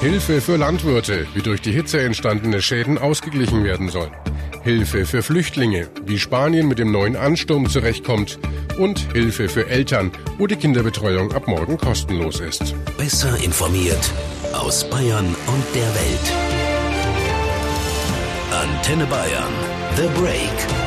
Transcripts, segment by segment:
Hilfe für Landwirte, wie durch die Hitze entstandene Schäden ausgeglichen werden sollen. Hilfe für Flüchtlinge, wie Spanien mit dem neuen Ansturm zurechtkommt. Und Hilfe für Eltern, wo die Kinderbetreuung ab morgen kostenlos ist. Besser informiert aus Bayern und der Welt. Antenne Bayern. The Break.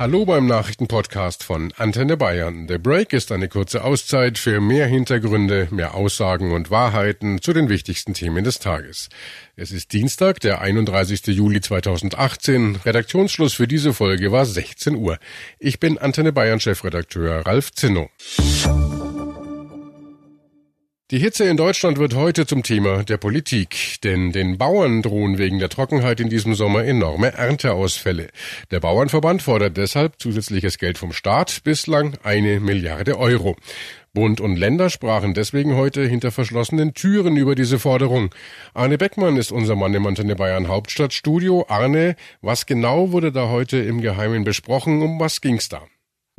Hallo beim Nachrichtenpodcast von Antenne Bayern. The Break ist eine kurze Auszeit für mehr Hintergründe, mehr Aussagen und Wahrheiten zu den wichtigsten Themen des Tages. Es ist Dienstag, der 31. Juli 2018. Redaktionsschluss für diese Folge war 16 Uhr. Ich bin Antenne Bayern Chefredakteur Ralf Zinno. Die Hitze in Deutschland wird heute zum Thema der Politik, denn den Bauern drohen wegen der Trockenheit in diesem Sommer enorme Ernteausfälle. Der Bauernverband fordert deshalb zusätzliches Geld vom Staat, bislang eine Milliarde Euro. Bund und Länder sprachen deswegen heute hinter verschlossenen Türen über diese Forderung. Arne Beckmann ist unser Mann im Antenne Bayern Hauptstadtstudio. Arne, was genau wurde da heute im Geheimen besprochen? Um was ging's da?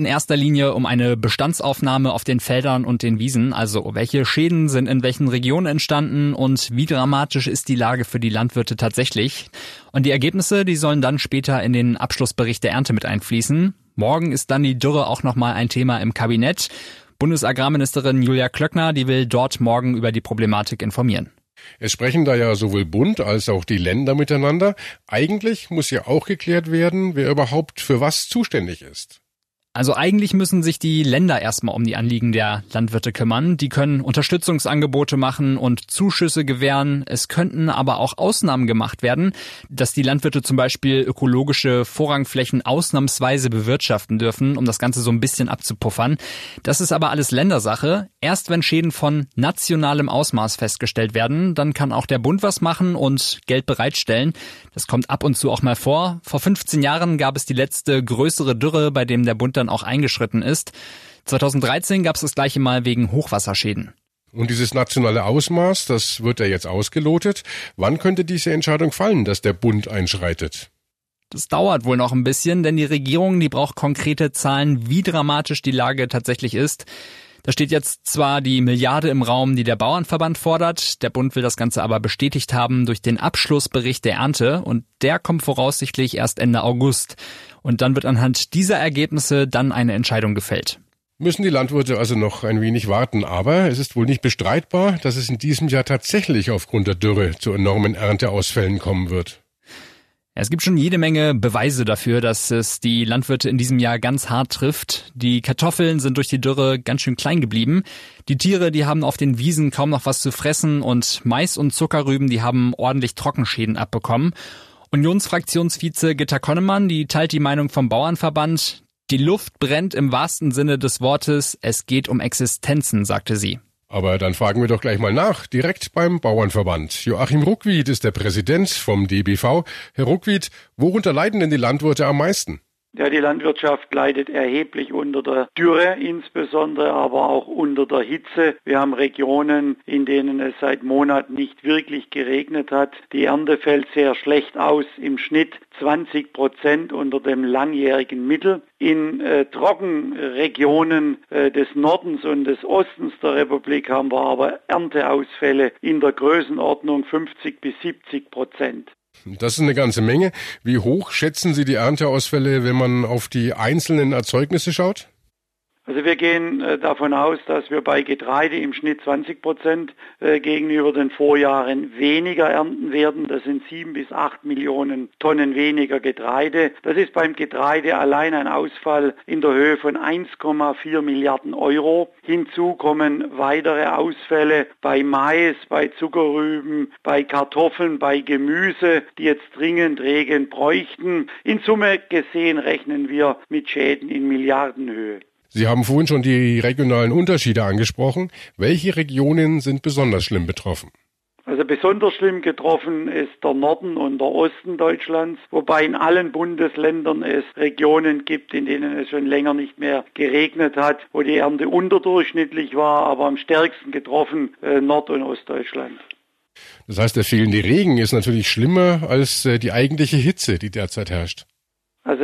In erster Linie um eine Bestandsaufnahme auf den Feldern und den Wiesen, also welche Schäden sind in welchen Regionen entstanden und wie dramatisch ist die Lage für die Landwirte tatsächlich. Und die Ergebnisse, die sollen dann später in den Abschlussbericht der Ernte mit einfließen. Morgen ist dann die Dürre auch nochmal ein Thema im Kabinett. Bundesagrarministerin Julia Klöckner, die will dort morgen über die Problematik informieren. Es sprechen da ja sowohl Bund als auch die Länder miteinander. Eigentlich muss ja auch geklärt werden, wer überhaupt für was zuständig ist. Also eigentlich müssen sich die Länder erstmal um die Anliegen der Landwirte kümmern. Die können Unterstützungsangebote machen und Zuschüsse gewähren. Es könnten aber auch Ausnahmen gemacht werden, dass die Landwirte zum Beispiel ökologische Vorrangflächen ausnahmsweise bewirtschaften dürfen, um das Ganze so ein bisschen abzupuffern. Das ist aber alles Ländersache. Erst wenn Schäden von nationalem Ausmaß festgestellt werden, dann kann auch der Bund was machen und Geld bereitstellen. Das kommt ab und zu auch mal vor. Vor 15 Jahren gab es die letzte größere Dürre, bei dem der Bund dann auch eingeschritten ist. 2013 gab es das gleiche Mal wegen Hochwasserschäden. Und dieses nationale Ausmaß, das wird ja jetzt ausgelotet. Wann könnte diese Entscheidung fallen, dass der Bund einschreitet? Das dauert wohl noch ein bisschen, denn die Regierung, die braucht konkrete Zahlen, wie dramatisch die Lage tatsächlich ist. Da steht jetzt zwar die Milliarde im Raum, die der Bauernverband fordert, der Bund will das Ganze aber bestätigt haben durch den Abschlussbericht der Ernte und der kommt voraussichtlich erst Ende August. Und dann wird anhand dieser Ergebnisse dann eine Entscheidung gefällt. Müssen die Landwirte also noch ein wenig warten, aber es ist wohl nicht bestreitbar, dass es in diesem Jahr tatsächlich aufgrund der Dürre zu enormen Ernteausfällen kommen wird. Es gibt schon jede Menge Beweise dafür, dass es die Landwirte in diesem Jahr ganz hart trifft. Die Kartoffeln sind durch die Dürre ganz schön klein geblieben. Die Tiere, die haben auf den Wiesen kaum noch was zu fressen und Mais und Zuckerrüben, die haben ordentlich Trockenschäden abbekommen. Unionsfraktionsvize Gitta Konnemann, die teilt die Meinung vom Bauernverband. Die Luft brennt im wahrsten Sinne des Wortes. Es geht um Existenzen, sagte sie. Aber dann fragen wir doch gleich mal nach, direkt beim Bauernverband. Joachim Ruckwied ist der Präsident vom DBV. Herr Ruckwied, worunter leiden denn die Landwirte am meisten? Ja, die Landwirtschaft leidet erheblich unter der Dürre, insbesondere aber auch unter der Hitze. Wir haben Regionen, in denen es seit Monaten nicht wirklich geregnet hat. Die Ernte fällt sehr schlecht aus, im Schnitt 20 Prozent unter dem langjährigen Mittel. In äh, Trockenregionen äh, des Nordens und des Ostens der Republik haben wir aber Ernteausfälle in der Größenordnung 50 bis 70 Prozent. Das ist eine ganze Menge. Wie hoch schätzen Sie die Ernteausfälle, wenn man auf die einzelnen Erzeugnisse schaut? Also wir gehen äh, davon aus, dass wir bei Getreide im Schnitt 20 Prozent äh, gegenüber den Vorjahren weniger ernten werden. Das sind sieben bis acht Millionen Tonnen weniger Getreide. Das ist beim Getreide allein ein Ausfall in der Höhe von 1,4 Milliarden Euro. Hinzu kommen weitere Ausfälle bei Mais, bei Zuckerrüben, bei Kartoffeln, bei Gemüse, die jetzt dringend Regen bräuchten. In Summe gesehen rechnen wir mit Schäden in Milliardenhöhe. Sie haben vorhin schon die regionalen Unterschiede angesprochen. Welche Regionen sind besonders schlimm betroffen? Also besonders schlimm getroffen ist der Norden und der Osten Deutschlands, wobei in allen Bundesländern es Regionen gibt, in denen es schon länger nicht mehr geregnet hat, wo die Ernte unterdurchschnittlich war, aber am stärksten getroffen äh, Nord- und Ostdeutschland. Das heißt, der fehlende Regen ist natürlich schlimmer als äh, die eigentliche Hitze, die derzeit herrscht. Also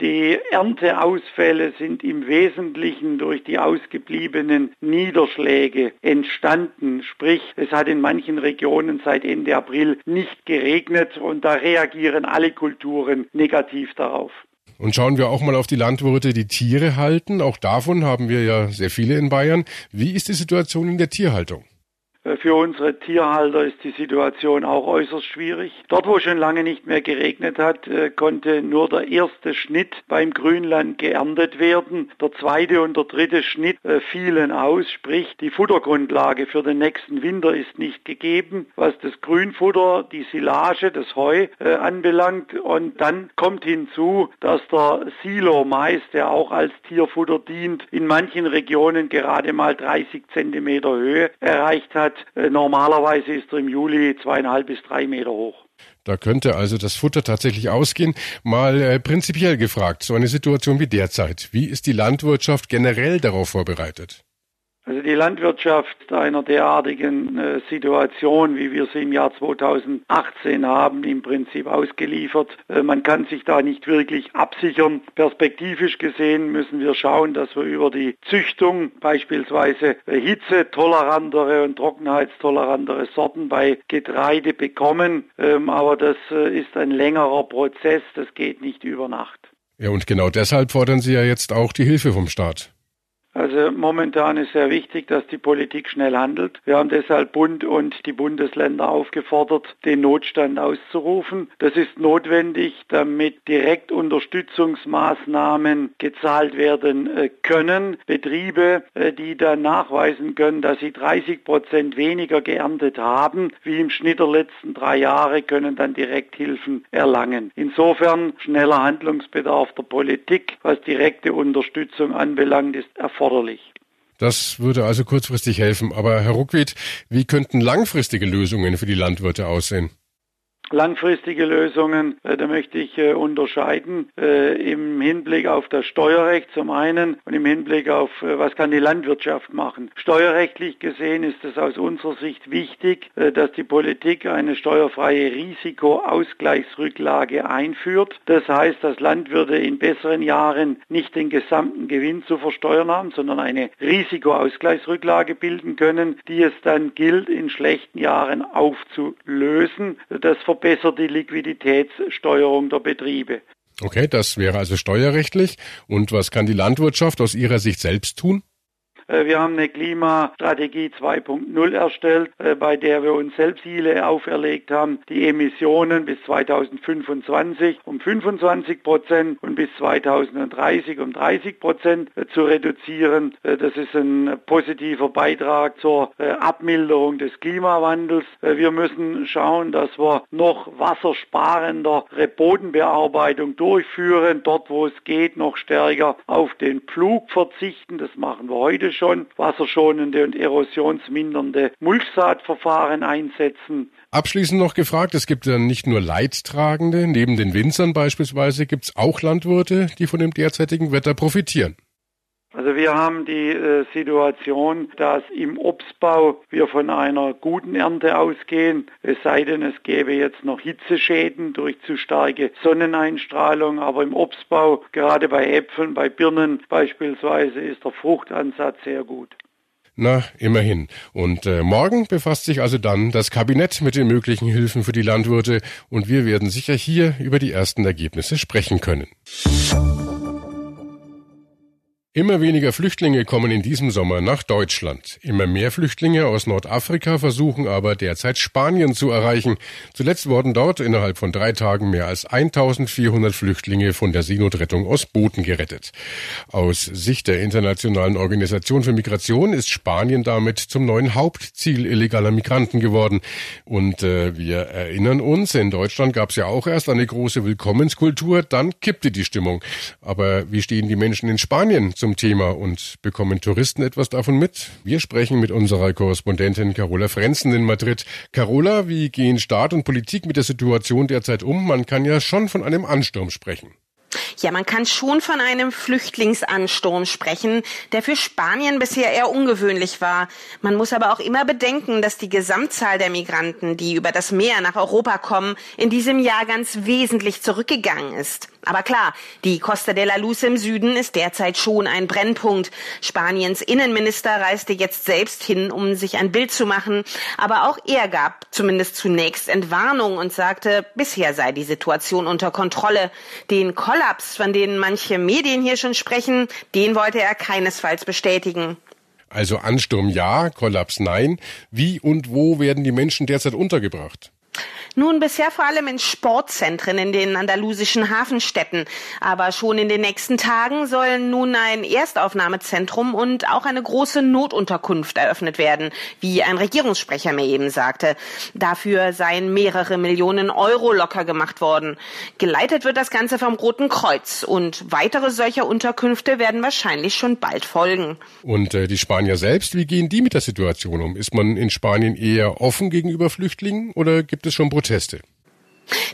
Die Ernteausfälle sind im Wesentlichen durch die ausgebliebenen Niederschläge entstanden. Sprich, es hat in manchen Regionen seit Ende April nicht geregnet und da reagieren alle Kulturen negativ darauf. Und schauen wir auch mal auf die Landwirte, die Tiere halten. Auch davon haben wir ja sehr viele in Bayern. Wie ist die Situation in der Tierhaltung? Äh, für unsere Tierhalter ist die Situation auch äußerst schwierig. Dort, wo schon lange nicht mehr geregnet hat, äh, konnte nur der erste Schnitt beim Grünland geerntet werden. Der zweite und der dritte Schnitt äh, fielen aus, sprich die Futtergrundlage für den nächsten Winter ist nicht gegeben, was das Grünfutter, die Silage, das Heu anbelangt. Und dann kommt hinzu, dass der Silo-Mais, der auch als Tierfutter dient, in manchen Regionen gerade mal 30 Zentimeter Höhe erreicht hat normalerweise ist er im Juli zweieinhalb bis drei Meter hoch. Da könnte also das Futter tatsächlich ausgehen. Mal äh, prinzipiell gefragt, so eine Situation wie derzeit. Wie ist die Landwirtschaft generell darauf vorbereitet? Also die Landwirtschaft einer derartigen äh, Situation, wie wir sie im Jahr 2018 haben, im Prinzip ausgeliefert. Äh, man kann sich da nicht wirklich absichern. Perspektivisch gesehen müssen wir schauen, dass wir über die Züchtung beispielsweise äh, hitzetolerantere und trockenheitstolerantere Sorten bei Getreide bekommen. Ähm, aber das äh, ist ein längerer Prozess, das geht nicht über Nacht. Ja, und genau deshalb fordern Sie ja jetzt auch die Hilfe vom Staat. Also momentan ist sehr wichtig, dass die Politik schnell handelt. Wir haben deshalb Bund und die Bundesländer aufgefordert, den Notstand auszurufen. Das ist notwendig, damit direkt Unterstützungsmaßnahmen gezahlt werden äh, können. Betriebe, äh, die dann nachweisen können, dass sie 30 Prozent weniger geerntet haben, wie im Schnitt der letzten drei Jahre, können dann direkt Hilfen erlangen. Insofern schneller Handlungsbedarf der Politik, was direkte Unterstützung anbelangt, ist erforderlich erforderlich. Das würde also kurzfristig helfen. Aber Herr Ruckwied, wie könnten langfristige Lösungen für die Landwirte aussehen? Langfristige Lösungen, äh, da möchte ich äh, unterscheiden äh, im Hinblick auf das Steuerrecht zum einen und im Hinblick auf, was kann die Landwirtschaft machen. Steuerrechtlich gesehen ist es aus unserer Sicht wichtig, dass die Politik eine steuerfreie Risikoausgleichsrücklage einführt. Das heißt, dass Landwirte in besseren Jahren nicht den gesamten Gewinn zu versteuern haben, sondern eine Risikoausgleichsrücklage bilden können, die es dann gilt, in schlechten Jahren aufzulösen. Das verbessert die Liquiditätssteuerung der Betriebe. Okay, das wäre also steuerrechtlich. Und was kann die Landwirtschaft aus Ihrer Sicht selbst tun? Äh, wir haben eine Klimastrategie 2.0 erstellt, äh, bei der wir uns selbst Ziele auferlegt haben, die Emissionen bis 2025 um 25 Prozent und bis 2030 um 30 Prozent äh, zu reduzieren. Das ist ein positiver Beitrag zur Abmilderung des Klimawandels. Wir müssen schauen, dass wir noch wassersparender Bodenbearbeitung durchführen, dort wo es geht, noch stärker auf den Pflug verzichten. Das machen wir heute schon wasserschonende und erosionsmindernde Mulchsaatverfahren einsetzen. Abschließend noch gefragt, es gibt ja nicht nur Leidtragende, neben den Winzern beispielsweise gibt es auch Landwirte, die von dem derzeitigen Wetter profitieren. Also wir haben die äh, Situation, dass im Obstbau wir von einer guten Ernte ausgehen, es sei denn, es gäbe jetzt noch Hitzeschäden durch zu starke Sonneneinstrahlung, aber im Obstbau, gerade bei Äpfeln, bei Birnen beispielsweise, ist der Fruchtansatz sehr gut. Na, immerhin. Und äh, morgen befasst sich also dann das Kabinett mit den möglichen Hilfen für die Landwirte und wir werden sicher hier über die ersten Ergebnisse sprechen können. Immer weniger Flüchtlinge kommen in diesem Sommer nach Deutschland. Immer mehr Flüchtlinge aus Nordafrika versuchen aber derzeit Spanien zu erreichen. Zuletzt wurden dort innerhalb von drei Tagen mehr als 1400 Flüchtlinge von der Seenotrettung aus Booten gerettet. Aus Sicht der Internationalen Organisation für Migration ist Spanien damit zum neuen Hauptziel illegaler Migranten geworden. Und äh, wir erinnern uns, in Deutschland gab es ja auch erst eine große Willkommenskultur, dann kippte die Stimmung. Aber wie stehen die Menschen in Spanien zum Thema und bekommen Touristen etwas davon mit? Wir sprechen mit unserer Korrespondentin Carola Frenzen in Madrid. Carola, wie gehen Staat und Politik mit der Situation derzeit um? Man kann ja schon von einem Ansturm sprechen. Ja, man kann schon von einem Flüchtlingsansturm sprechen, der für Spanien bisher eher ungewöhnlich war. Man muss aber auch immer bedenken, dass die Gesamtzahl der Migranten, die über das Meer nach Europa kommen, in diesem Jahr ganz wesentlich zurückgegangen ist. Aber klar, die Costa de la Luz im Süden ist derzeit schon ein Brennpunkt. Spaniens Innenminister reiste jetzt selbst hin, um sich ein Bild zu machen. Aber auch er gab zumindest zunächst Entwarnung und sagte, bisher sei die Situation unter Kontrolle. Den Kollaps, von denen manche Medien hier schon sprechen, den wollte er keinesfalls bestätigen. Also Ansturm ja, Kollaps nein. Wie und wo werden die Menschen derzeit untergebracht? Nun bisher vor allem in Sportzentren in den andalusischen Hafenstädten. Aber schon in den nächsten Tagen sollen nun ein Erstaufnahmezentrum und auch eine große Notunterkunft eröffnet werden, wie ein Regierungssprecher mir eben sagte. Dafür seien mehrere Millionen Euro locker gemacht worden. Geleitet wird das Ganze vom Roten Kreuz und weitere solcher Unterkünfte werden wahrscheinlich schon bald folgen. Und äh, die Spanier selbst, wie gehen die mit der Situation um? Ist man in Spanien eher offen gegenüber Flüchtlingen oder gibt es schon Proteste.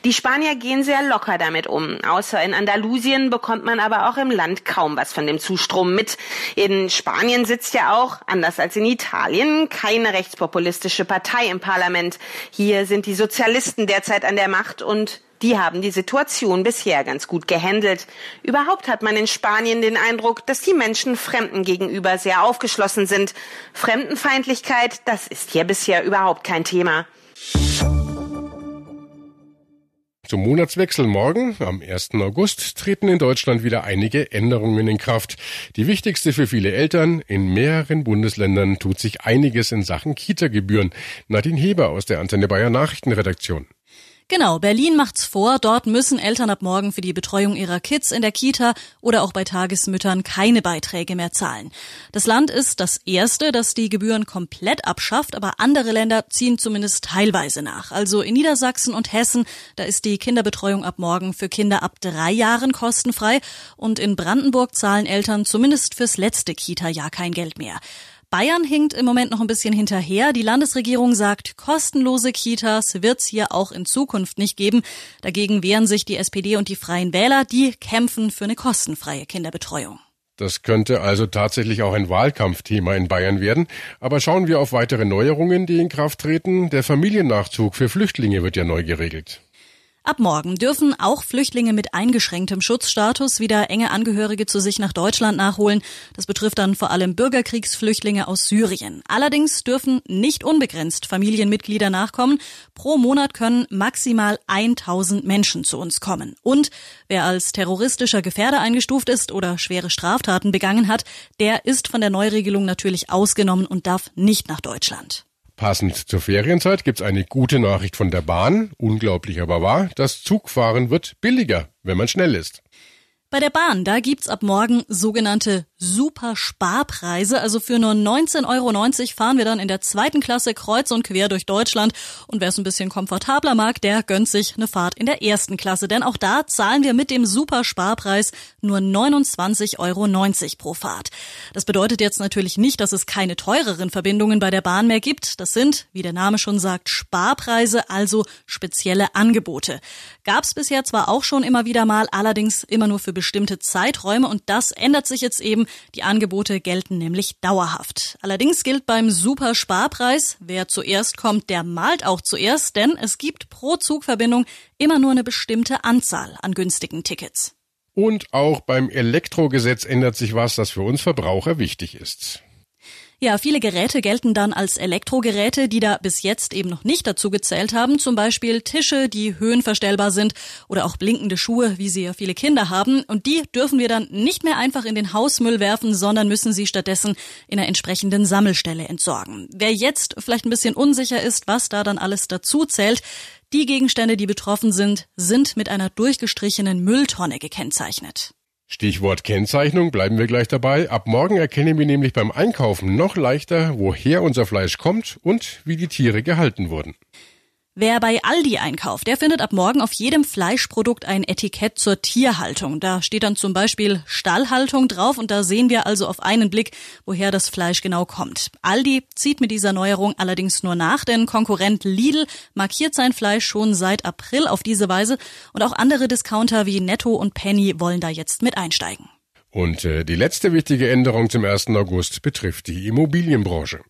Die Spanier gehen sehr locker damit um. Außer in Andalusien bekommt man aber auch im Land kaum was von dem Zustrom mit. In Spanien sitzt ja auch, anders als in Italien, keine rechtspopulistische Partei im Parlament. Hier sind die Sozialisten derzeit an der Macht und die haben die Situation bisher ganz gut gehandelt. Überhaupt hat man in Spanien den Eindruck, dass die Menschen Fremden gegenüber sehr aufgeschlossen sind. Fremdenfeindlichkeit, das ist hier bisher überhaupt kein Thema. Zum Monatswechsel morgen, am 1. August, treten in Deutschland wieder einige Änderungen in Kraft. Die wichtigste für viele Eltern, in mehreren Bundesländern tut sich einiges in Sachen Kita-Gebühren. Nadine Heber aus der Antenne Bayern Nachrichtenredaktion. Genau, Berlin macht's vor. Dort müssen Eltern ab morgen für die Betreuung ihrer Kids in der Kita oder auch bei Tagesmüttern keine Beiträge mehr zahlen. Das Land ist das erste, das die Gebühren komplett abschafft, aber andere Länder ziehen zumindest teilweise nach. Also in Niedersachsen und Hessen, da ist die Kinderbetreuung ab morgen für Kinder ab drei Jahren kostenfrei und in Brandenburg zahlen Eltern zumindest fürs letzte Kita-Jahr kein Geld mehr. Bayern hinkt im Moment noch ein bisschen hinterher. Die Landesregierung sagt, kostenlose Kitas wird es hier auch in Zukunft nicht geben. Dagegen wehren sich die SPD und die Freien Wähler, die kämpfen für eine kostenfreie Kinderbetreuung. Das könnte also tatsächlich auch ein Wahlkampfthema in Bayern werden. Aber schauen wir auf weitere Neuerungen, die in Kraft treten. Der Familiennachzug für Flüchtlinge wird ja neu geregelt. Ab morgen dürfen auch Flüchtlinge mit eingeschränktem Schutzstatus wieder enge Angehörige zu sich nach Deutschland nachholen. Das betrifft dann vor allem Bürgerkriegsflüchtlinge aus Syrien. Allerdings dürfen nicht unbegrenzt Familienmitglieder nachkommen. Pro Monat können maximal 1000 Menschen zu uns kommen. Und wer als terroristischer Gefährder eingestuft ist oder schwere Straftaten begangen hat, der ist von der Neuregelung natürlich ausgenommen und darf nicht nach Deutschland. Passend zur Ferienzeit gibt's eine gute Nachricht von der Bahn. Unglaublich aber wahr. Das Zugfahren wird billiger, wenn man schnell ist. Bei der Bahn, da gibt's ab morgen sogenannte Super-Sparpreise. Also für nur 19,90 Euro fahren wir dann in der zweiten Klasse kreuz und quer durch Deutschland. Und wer es ein bisschen komfortabler mag, der gönnt sich eine Fahrt in der ersten Klasse. Denn auch da zahlen wir mit dem Super-Sparpreis nur 29,90 Euro pro Fahrt. Das bedeutet jetzt natürlich nicht, dass es keine teureren Verbindungen bei der Bahn mehr gibt. Das sind, wie der Name schon sagt, Sparpreise, also spezielle Angebote. Gab's bisher zwar auch schon immer wieder mal, allerdings immer nur für bestimmte Zeiträume. Und das ändert sich jetzt eben die Angebote gelten nämlich dauerhaft. Allerdings gilt beim Super-Sparpreis, wer zuerst kommt, der malt auch zuerst, denn es gibt pro Zugverbindung immer nur eine bestimmte Anzahl an günstigen Tickets. Und auch beim Elektrogesetz ändert sich was, das für uns Verbraucher wichtig ist. Ja, viele Geräte gelten dann als Elektrogeräte, die da bis jetzt eben noch nicht dazu gezählt haben. Zum Beispiel Tische, die höhenverstellbar sind oder auch blinkende Schuhe, wie sie ja viele Kinder haben. Und die dürfen wir dann nicht mehr einfach in den Hausmüll werfen, sondern müssen sie stattdessen in einer entsprechenden Sammelstelle entsorgen. Wer jetzt vielleicht ein bisschen unsicher ist, was da dann alles dazu zählt, die Gegenstände, die betroffen sind, sind mit einer durchgestrichenen Mülltonne gekennzeichnet. Stichwort Kennzeichnung, bleiben wir gleich dabei. Ab morgen erkennen wir nämlich beim Einkaufen noch leichter, woher unser Fleisch kommt und wie die Tiere gehalten wurden. Wer bei Aldi einkauft, der findet ab morgen auf jedem Fleischprodukt ein Etikett zur Tierhaltung. Da steht dann zum Beispiel Stallhaltung drauf und da sehen wir also auf einen Blick, woher das Fleisch genau kommt. Aldi zieht mit dieser Neuerung allerdings nur nach, denn Konkurrent Lidl markiert sein Fleisch schon seit April auf diese Weise und auch andere Discounter wie Netto und Penny wollen da jetzt mit einsteigen. Und äh, die letzte wichtige Änderung zum 1. August betrifft die Immobilienbranche.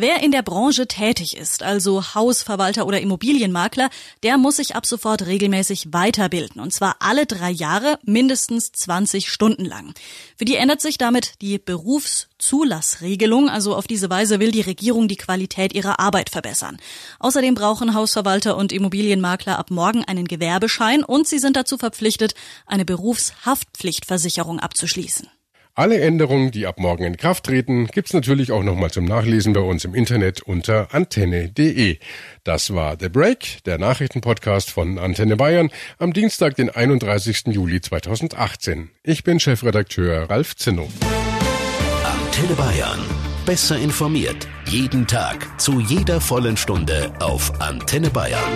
Wer in der Branche tätig ist, also Hausverwalter oder Immobilienmakler, der muss sich ab sofort regelmäßig weiterbilden. Und zwar alle drei Jahre, mindestens 20 Stunden lang. Für die ändert sich damit die Berufszulassregelung. Also auf diese Weise will die Regierung die Qualität ihrer Arbeit verbessern. Außerdem brauchen Hausverwalter und Immobilienmakler ab morgen einen Gewerbeschein und sie sind dazu verpflichtet, eine Berufshaftpflichtversicherung abzuschließen. Alle Änderungen, die ab morgen in Kraft treten, gibt's natürlich auch nochmal zum Nachlesen bei uns im Internet unter antenne.de. Das war The Break, der Nachrichtenpodcast von Antenne Bayern am Dienstag, den 31. Juli 2018. Ich bin Chefredakteur Ralf Zinno. Antenne Bayern. Besser informiert. Jeden Tag. Zu jeder vollen Stunde auf Antenne Bayern.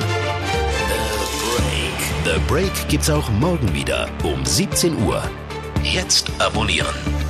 The Break. The Break gibt's auch morgen wieder um 17 Uhr. Jetzt abonnieren.